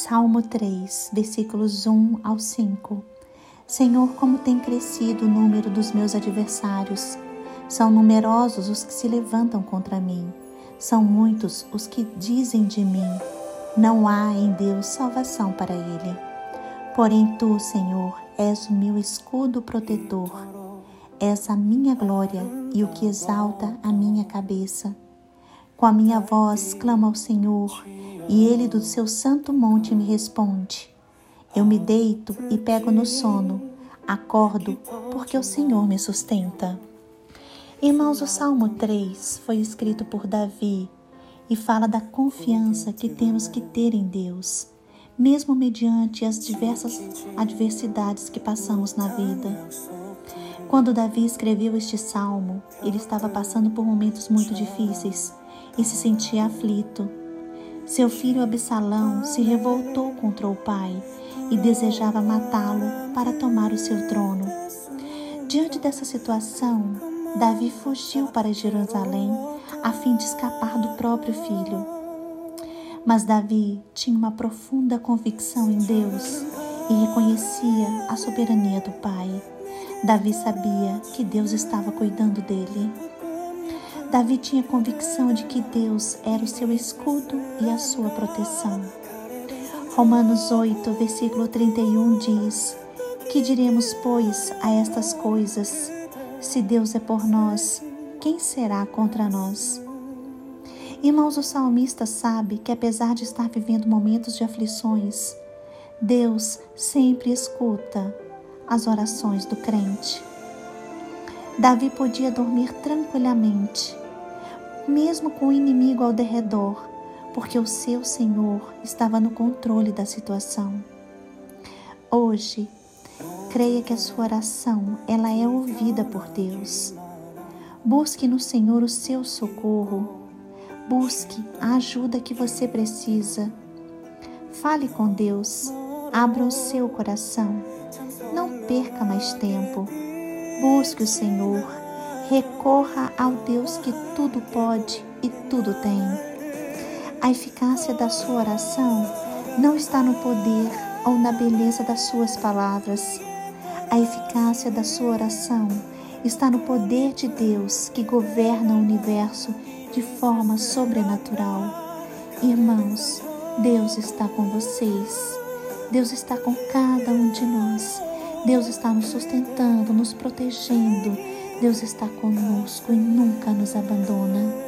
Salmo 3, versículos 1 ao 5. Senhor, como tem crescido o número dos meus adversários. São numerosos os que se levantam contra mim. São muitos os que dizem de mim: não há em Deus salvação para ele. Porém, tu, Senhor, és o meu escudo protetor. És a minha glória e o que exalta a minha cabeça. Com a minha voz clamo ao Senhor e ele do seu santo monte me responde. Eu me deito e pego no sono, acordo porque o Senhor me sustenta. Irmãos, o Salmo 3 foi escrito por Davi e fala da confiança que temos que ter em Deus, mesmo mediante as diversas adversidades que passamos na vida. Quando Davi escreveu este salmo, ele estava passando por momentos muito difíceis e se sentia aflito seu filho Absalão se revoltou contra o pai e desejava matá-lo para tomar o seu trono. Diante dessa situação, Davi fugiu para Jerusalém a fim de escapar do próprio filho. Mas Davi tinha uma profunda convicção em Deus e reconhecia a soberania do Pai. Davi sabia que Deus estava cuidando dele. Davi tinha convicção de que Deus era o seu escudo e a sua proteção. Romanos 8, versículo 31 diz: Que diremos, pois, a estas coisas? Se Deus é por nós, quem será contra nós? Irmãos, o salmista sabe que apesar de estar vivendo momentos de aflições, Deus sempre escuta as orações do crente. Davi podia dormir tranquilamente, mesmo com o inimigo ao derredor, porque o seu Senhor estava no controle da situação. Hoje, creia que a sua oração ela é ouvida por Deus. Busque no Senhor o seu socorro. Busque a ajuda que você precisa. Fale com Deus. Abra o seu coração. Não perca mais tempo. Busque o Senhor, recorra ao Deus que tudo pode e tudo tem. A eficácia da sua oração não está no poder ou na beleza das suas palavras. A eficácia da sua oração está no poder de Deus que governa o universo de forma sobrenatural. Irmãos, Deus está com vocês. Deus está com cada um de nós. Deus está nos sustentando, nos protegendo. Deus está conosco e nunca nos abandona.